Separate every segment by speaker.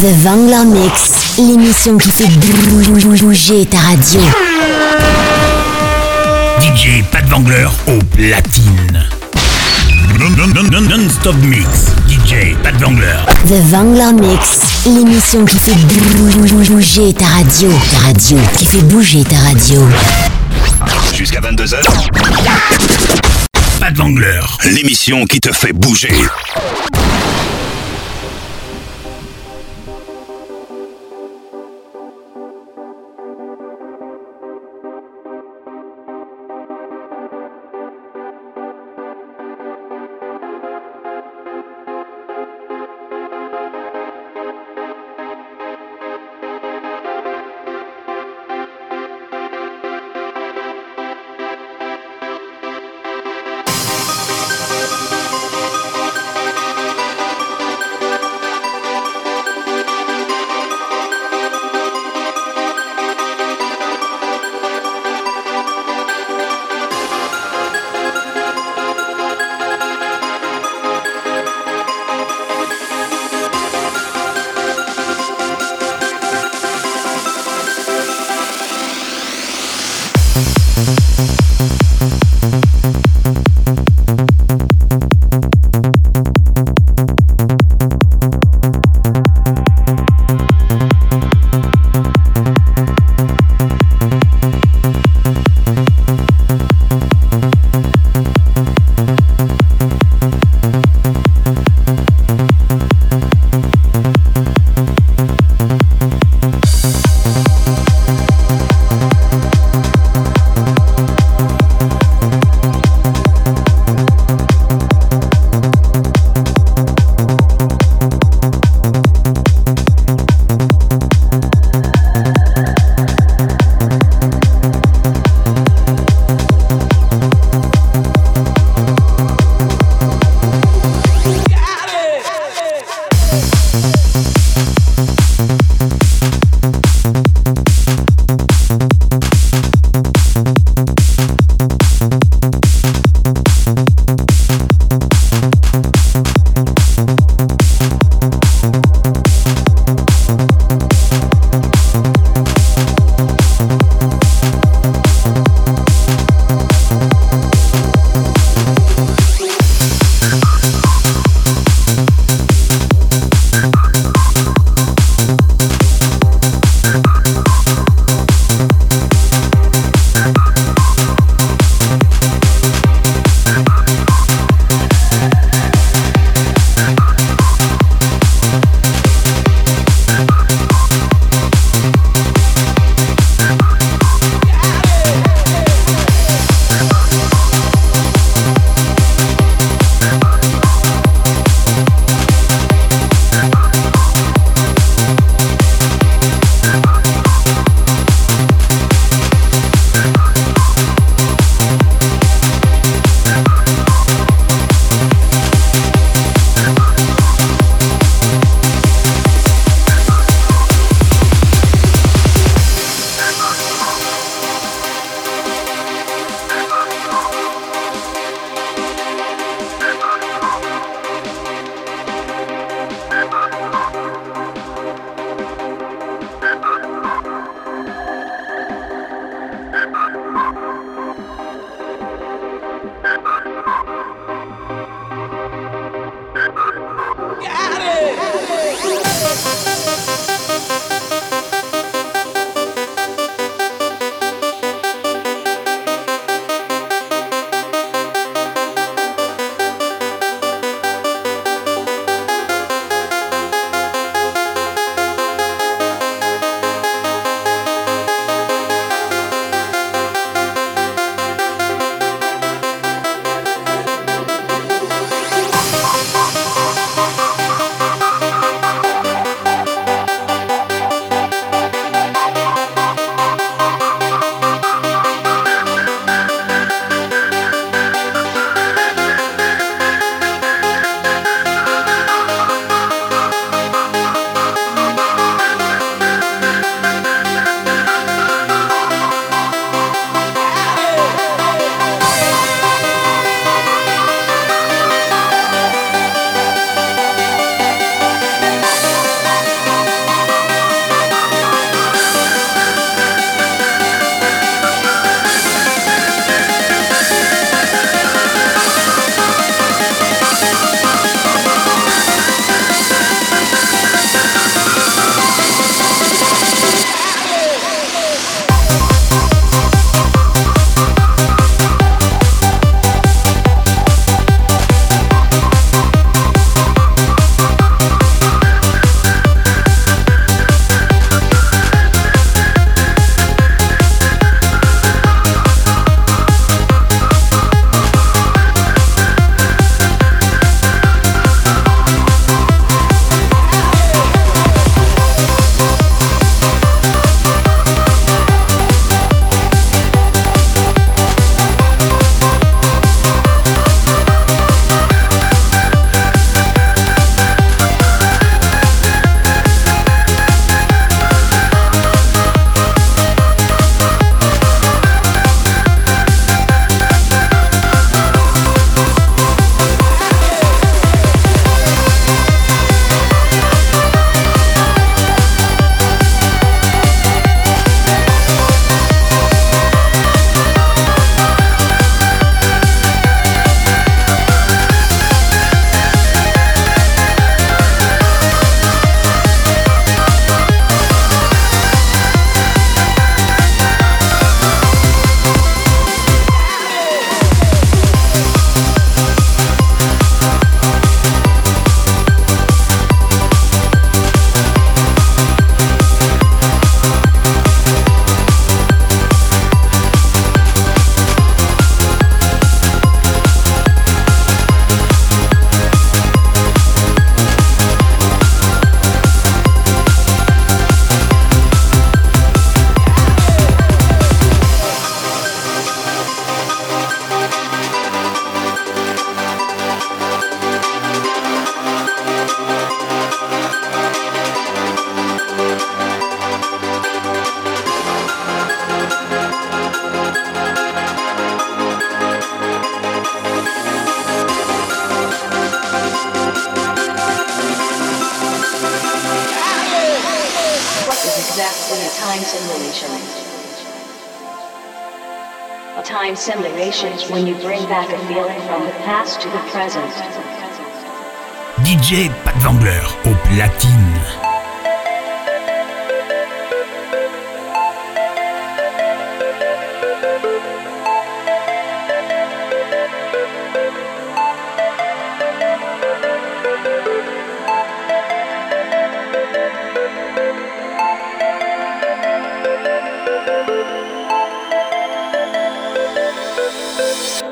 Speaker 1: The Vangler Mix, l'émission qui fait bouger ta radio.
Speaker 2: DJ Pat Vangler au platine. Non-stop mix. DJ Pat Vangler.
Speaker 1: The Vangler Mix, l'émission qui fait bouger ta radio. Ta radio, qui fait bouger ta radio.
Speaker 3: Jusqu'à 22h.
Speaker 2: Pat Vangler.
Speaker 3: L'émission qui te fait bouger.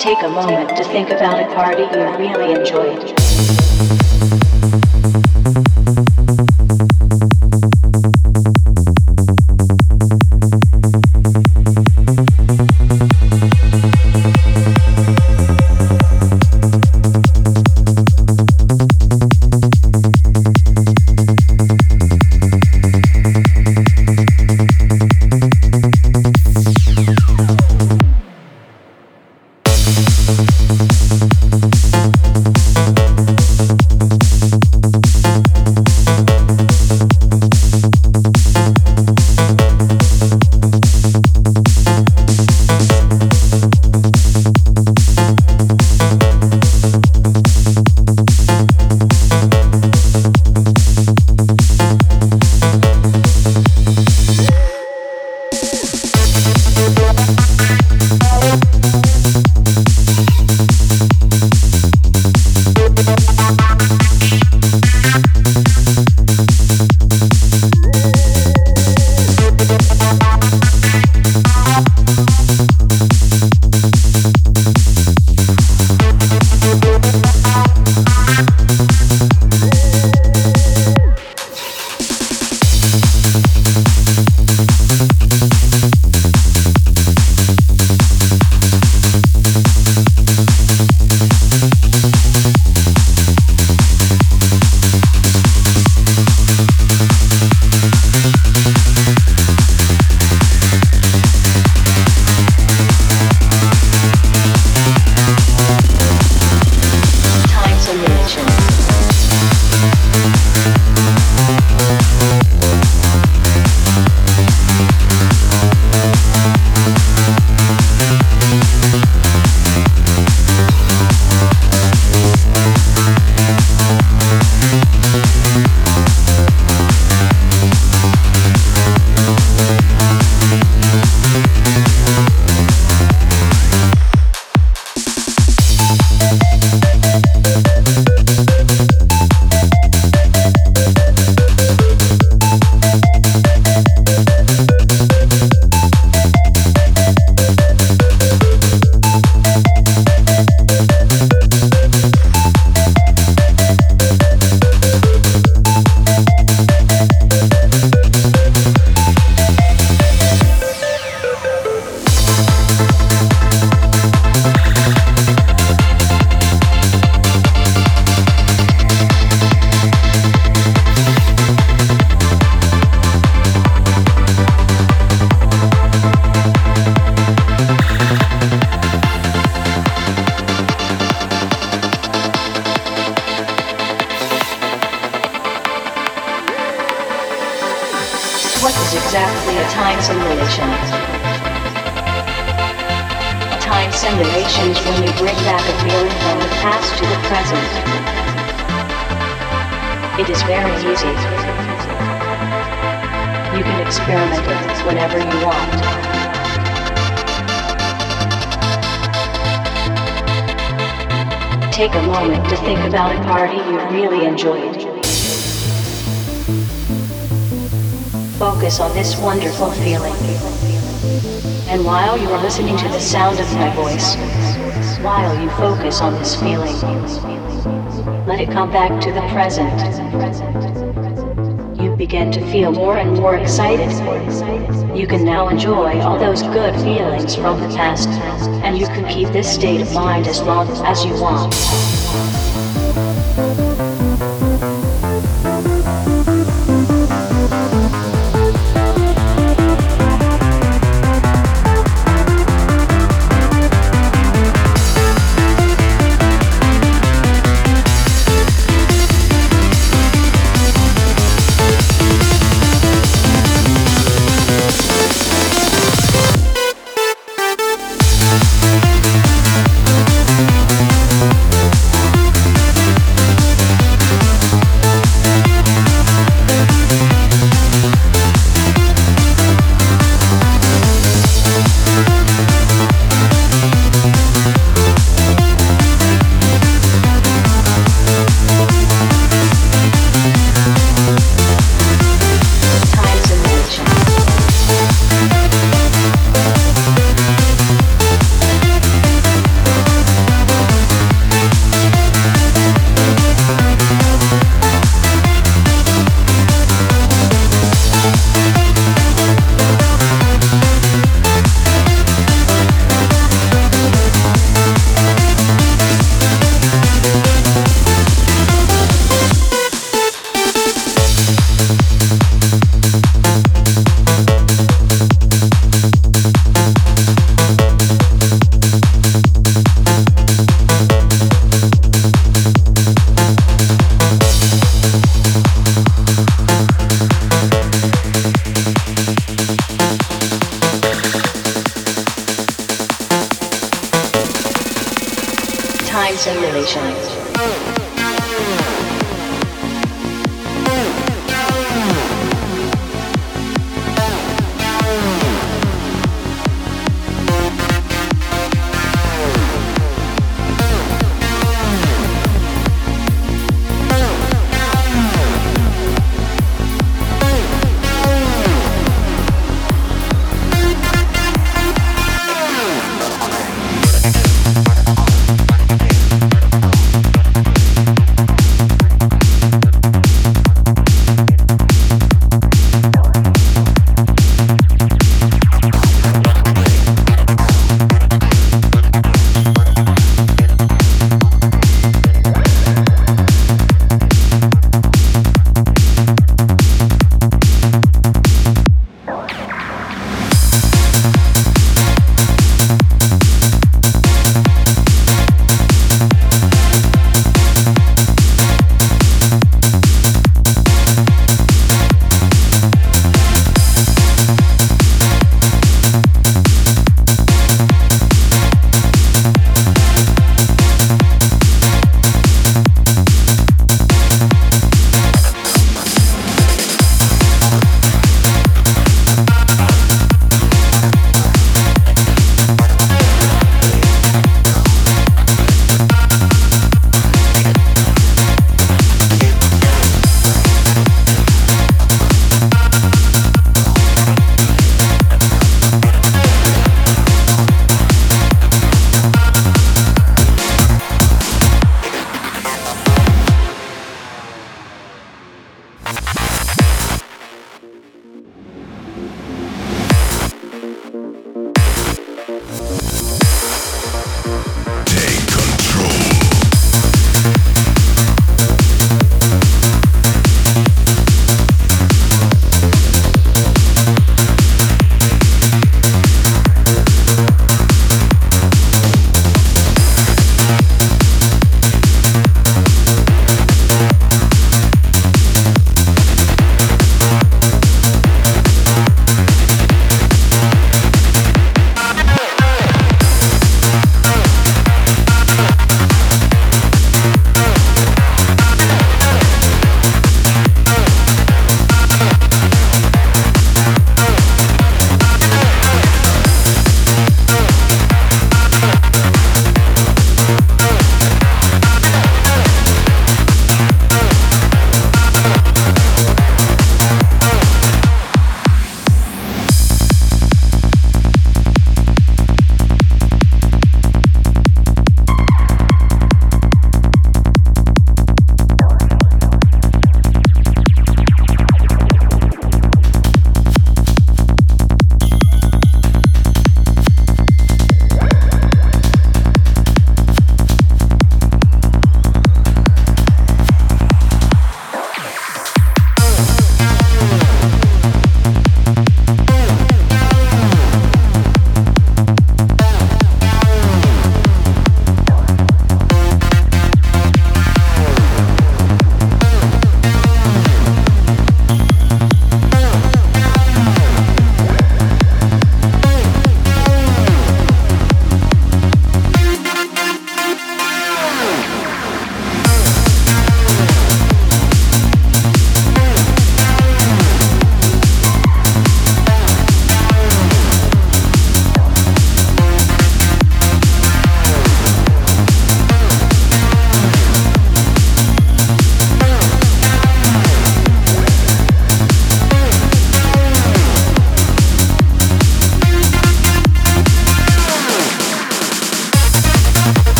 Speaker 4: Take a moment to think about a party you really enjoyed. Let it come back to the present. You begin to feel more and more excited. You can now enjoy all those good feelings from the past, and you can keep this state of mind as long as you want.
Speaker 1: Oh, oh, oh, oh.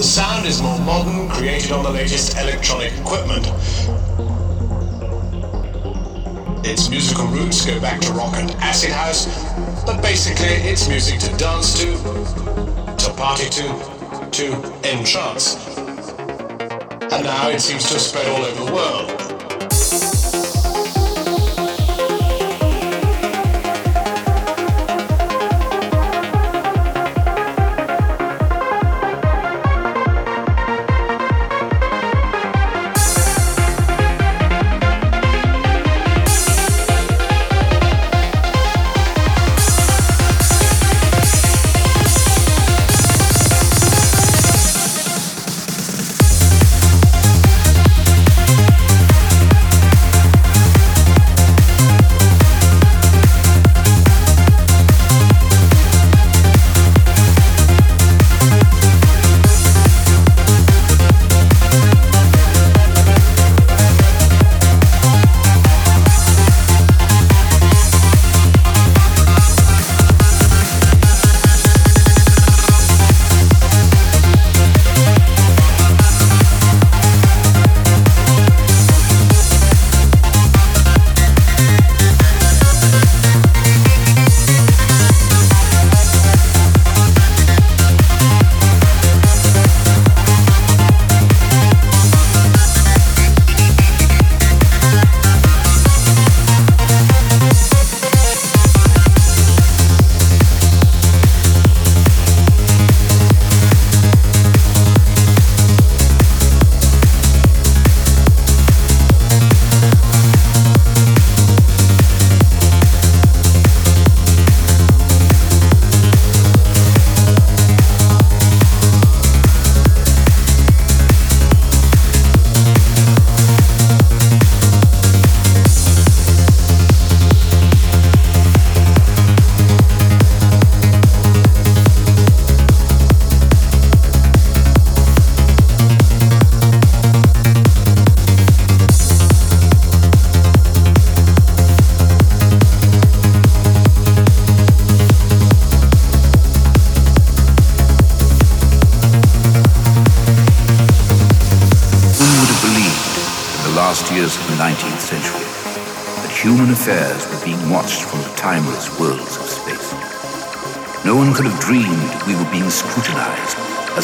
Speaker 5: The sound is more modern, created on the latest electronic equipment. Its musical roots go back to rock and acid house, but basically it's music to dance to, to party to, to entrance. And now it seems to have spread all over the world.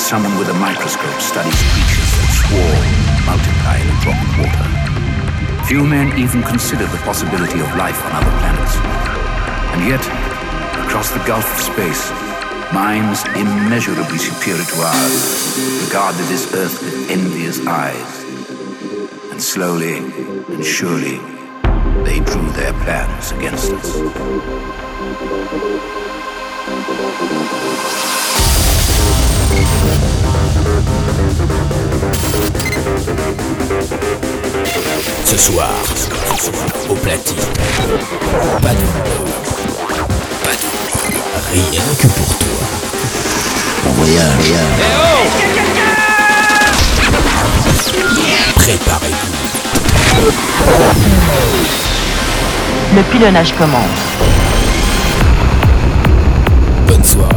Speaker 6: Someone with a microscope studies creatures that swarm, multiply in a drop of water. Few men even consider the possibility of life on other planets. And yet, across the gulf of space, minds immeasurably superior to ours regarded this Earth with envious eyes. And slowly and surely, drew their plans against us.
Speaker 2: Ce soir, au platine, pas de pas de rien que pour toi.
Speaker 1: Bon voyage.
Speaker 2: Préparez-vous.
Speaker 7: Le pilonnage commence.
Speaker 2: Bonne soirée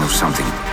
Speaker 6: of something,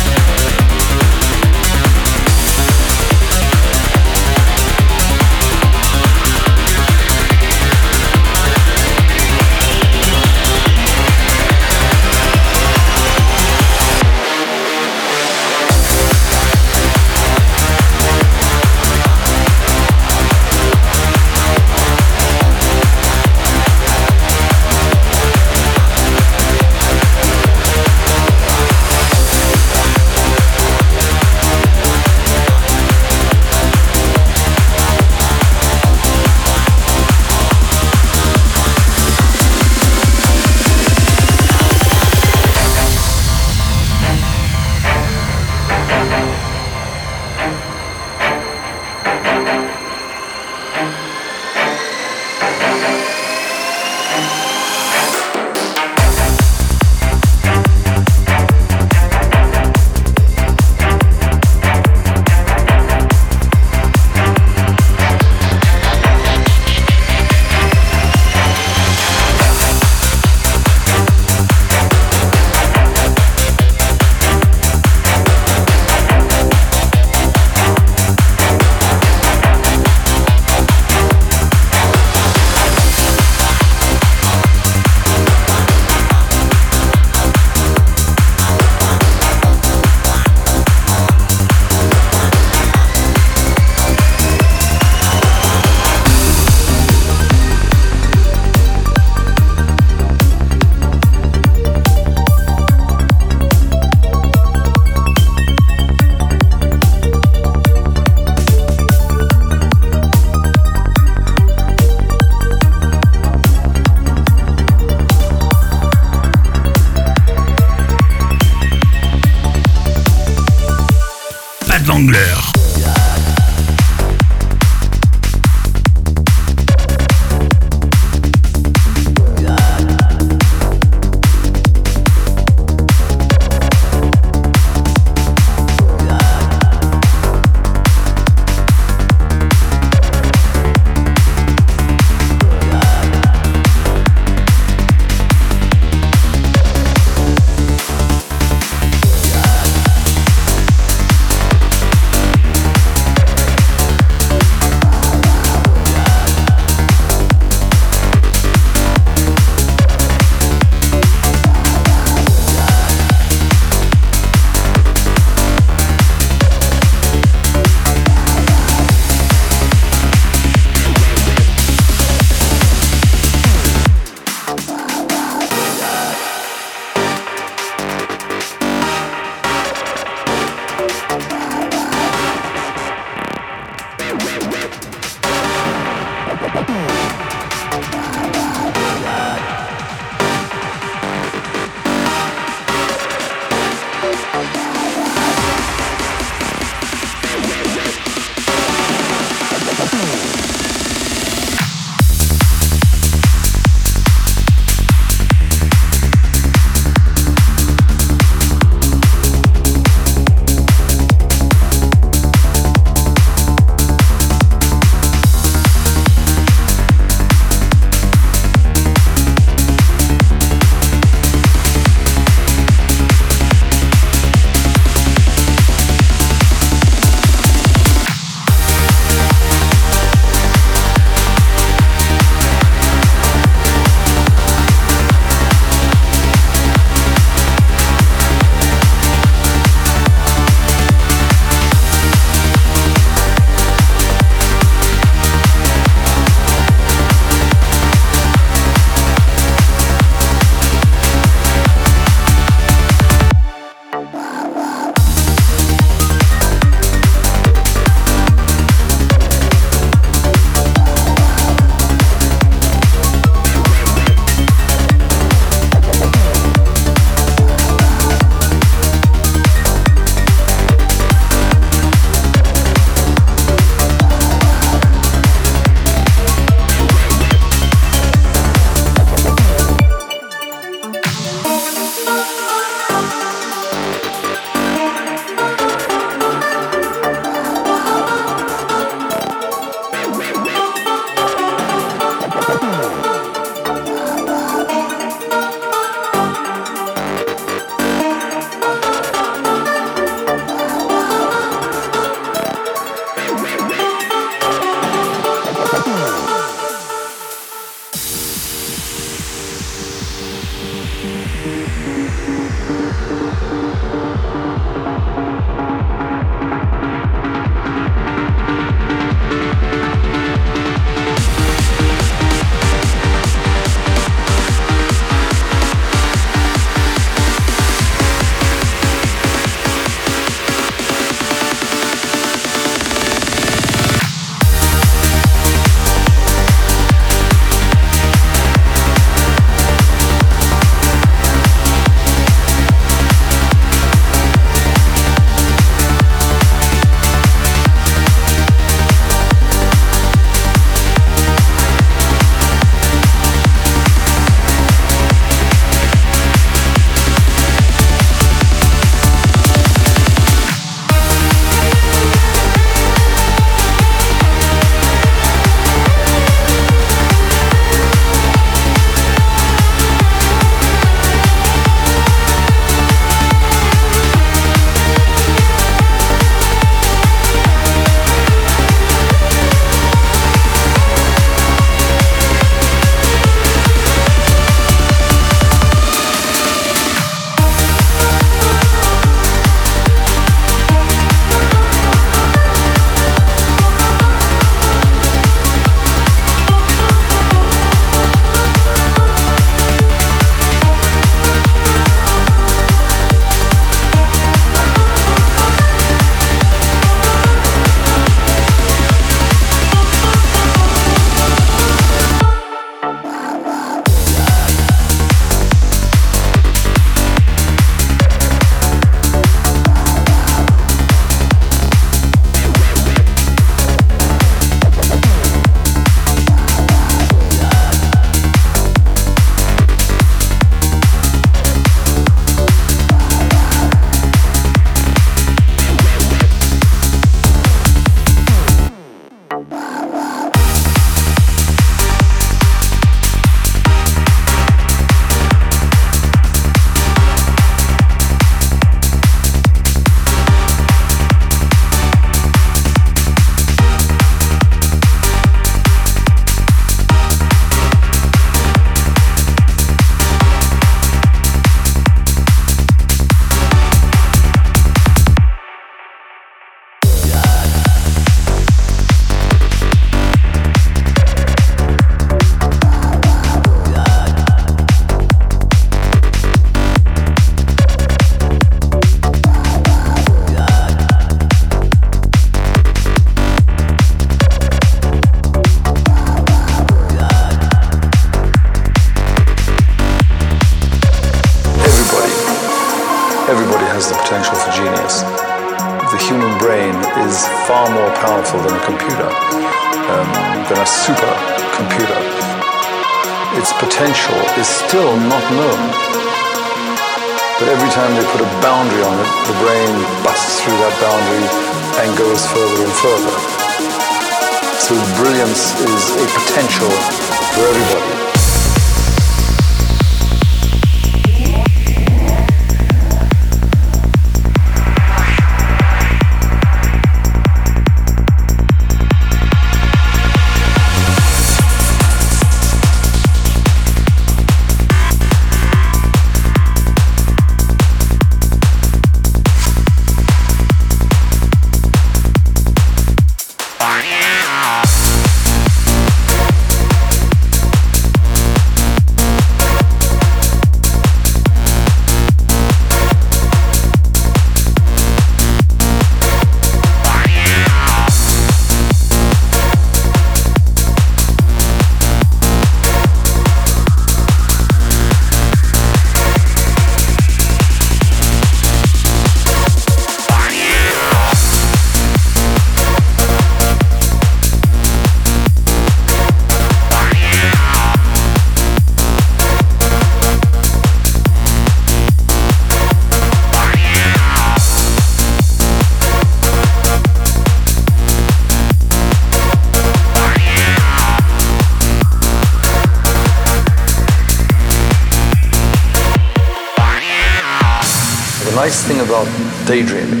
Speaker 8: nice thing about daydreaming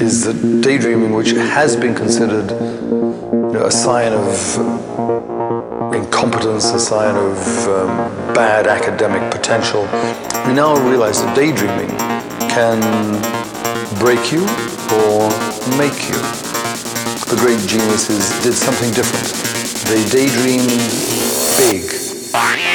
Speaker 8: is that daydreaming, which has been considered you know, a sign of incompetence, a sign of um, bad academic potential, we now realize that daydreaming can break you or make you. The great geniuses did something different. They daydreamed big.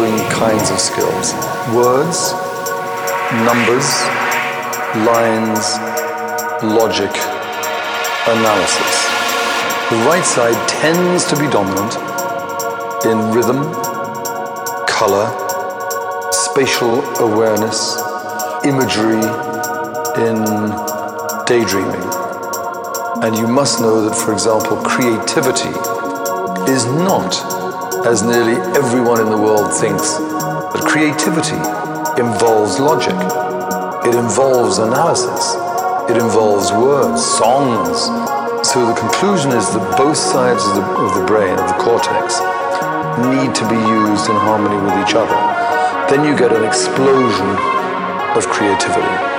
Speaker 8: Following kinds of skills words, numbers, lines, logic, analysis. The right side tends to be dominant in rhythm, color, spatial awareness, imagery, in daydreaming. And you must know that, for example, creativity is not as nearly everyone in the world thinks, that creativity involves logic, it involves analysis, it involves words, songs. So the conclusion is that both sides of the, of the brain, of the cortex, need to be used in harmony with each other. Then you get an explosion of creativity.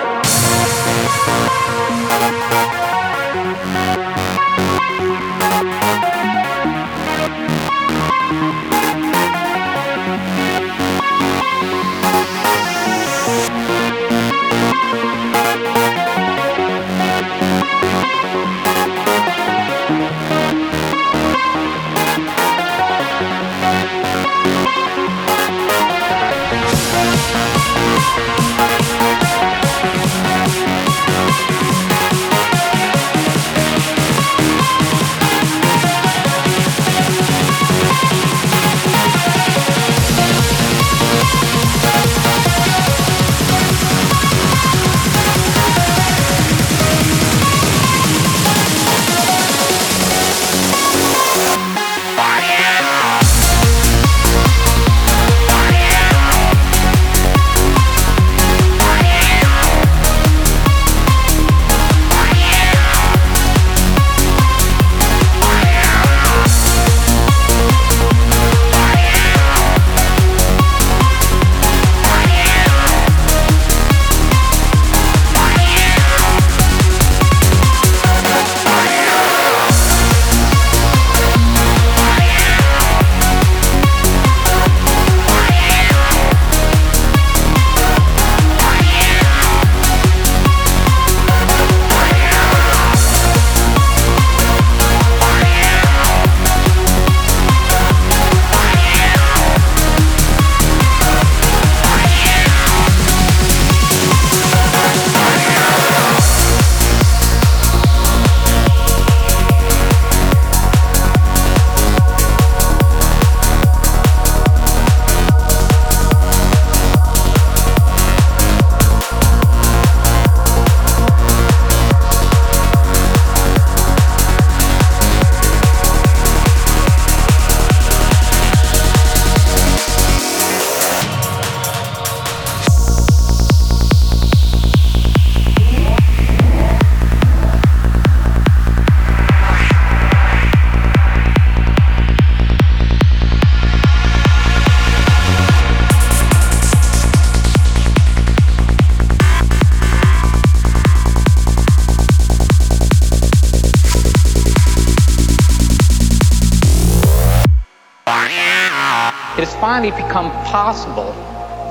Speaker 9: Possible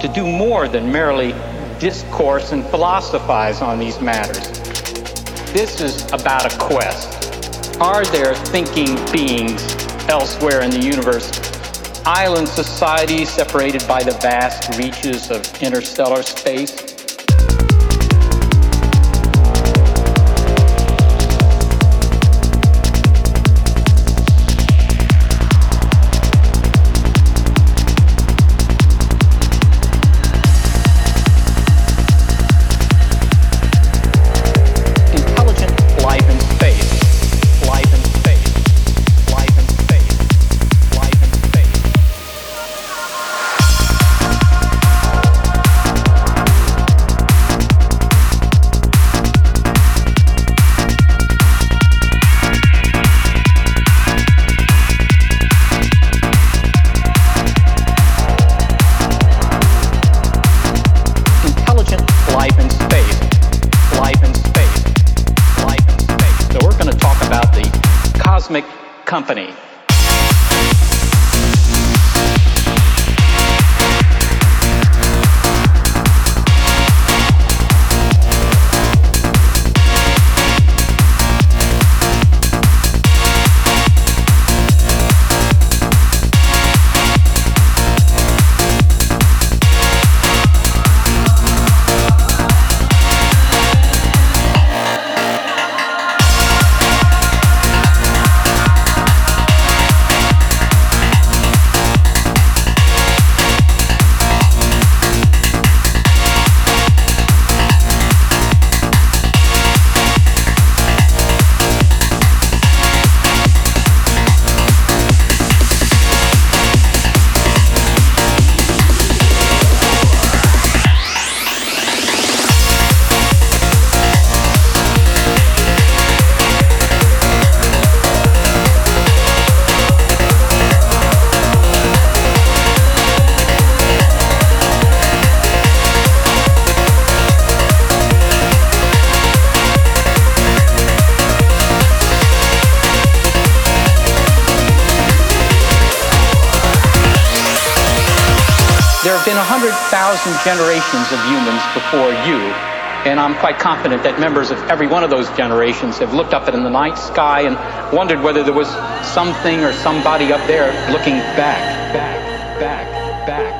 Speaker 9: to do more than merely discourse and philosophize on these matters. This is about a quest. Are there thinking beings elsewhere in the universe? Island societies separated by the vast reaches of interstellar space? Thousand generations of humans before you. And I'm quite confident that members of every one of those generations have looked up in the night sky and wondered whether there was something or somebody up there looking back, back, back, back,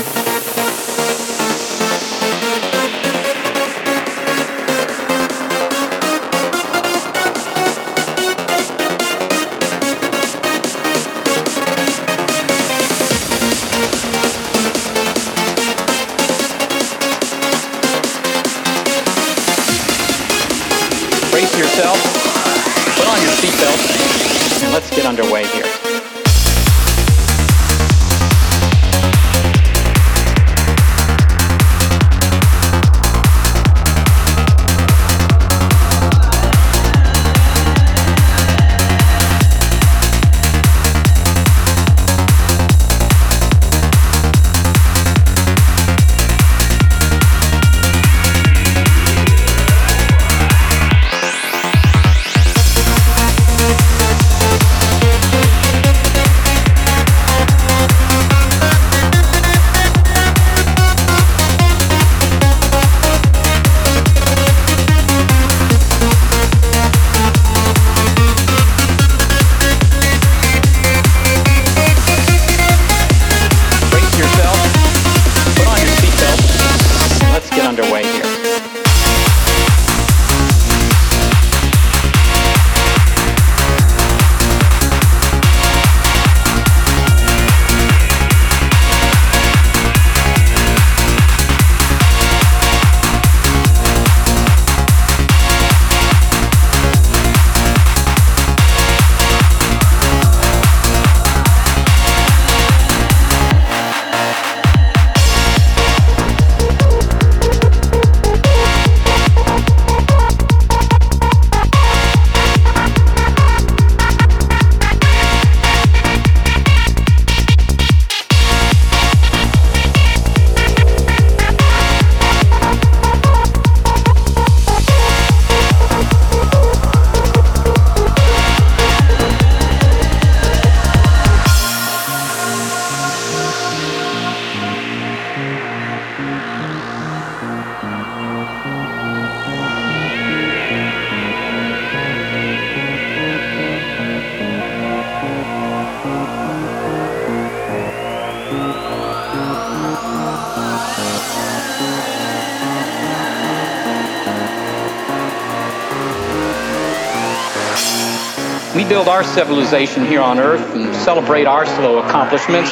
Speaker 9: Civilization here on Earth and celebrate our slow accomplishments,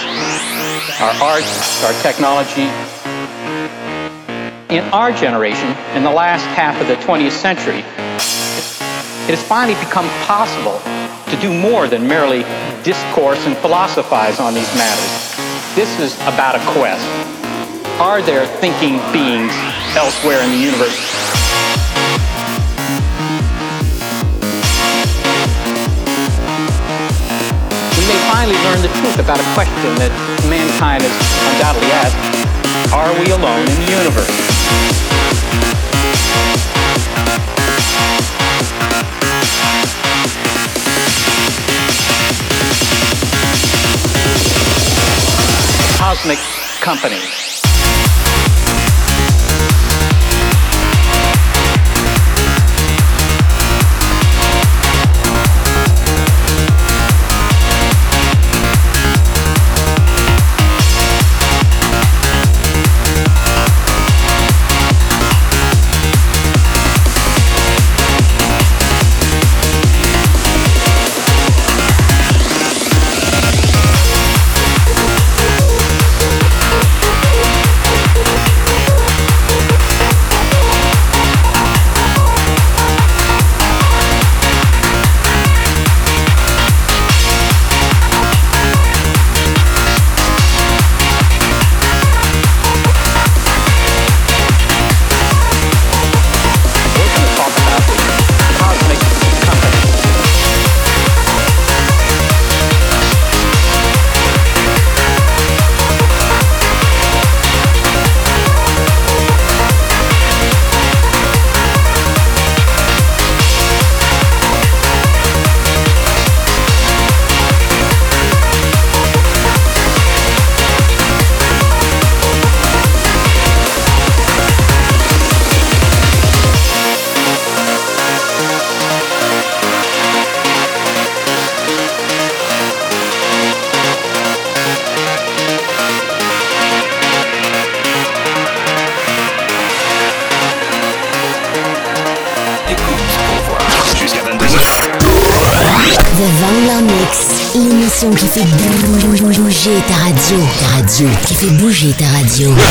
Speaker 9: our arts, our technology. In our generation, in the last half of the 20th century, it has finally become possible to do more than merely discourse and philosophize on these matters. This is about a quest. Are there thinking beings elsewhere in the universe? Finally learn the truth about a question that mankind has undoubtedly asked. Are we alone in the universe? Cosmic Company.
Speaker 1: Bouger ta radio.